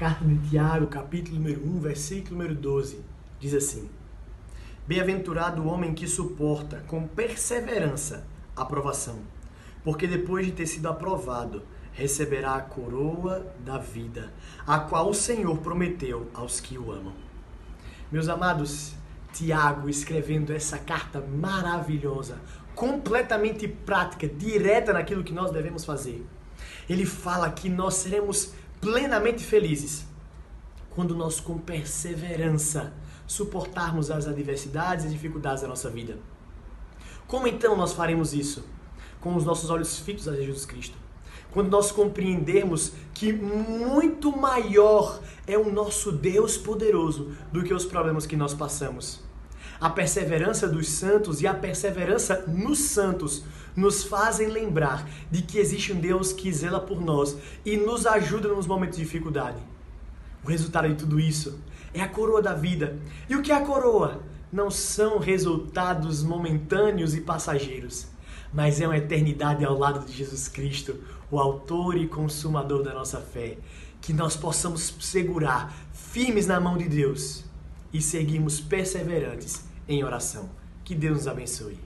carta de Tiago, capítulo número 1, versículo número 12, diz assim: Bem-aventurado o homem que suporta com perseverança a aprovação, porque depois de ter sido aprovado, receberá a coroa da vida, a qual o Senhor prometeu aos que o amam. Meus amados, Tiago escrevendo essa carta maravilhosa, completamente prática, direta naquilo que nós devemos fazer. Ele fala que nós seremos plenamente felizes quando nós, com perseverança, suportarmos as adversidades e dificuldades da nossa vida. Como então nós faremos isso? Com os nossos olhos fitos a Jesus Cristo. Quando nós compreendermos que muito maior é o nosso Deus poderoso do que os problemas que nós passamos. A perseverança dos santos e a perseverança nos santos nos fazem lembrar de que existe um Deus que zela por nós e nos ajuda nos momentos de dificuldade. O resultado de tudo isso é a coroa da vida. E o que é a coroa? Não são resultados momentâneos e passageiros, mas é uma eternidade ao lado de Jesus Cristo, o autor e consumador da nossa fé. Que nós possamos segurar firmes na mão de Deus e seguirmos perseverantes em oração. Que Deus nos abençoe.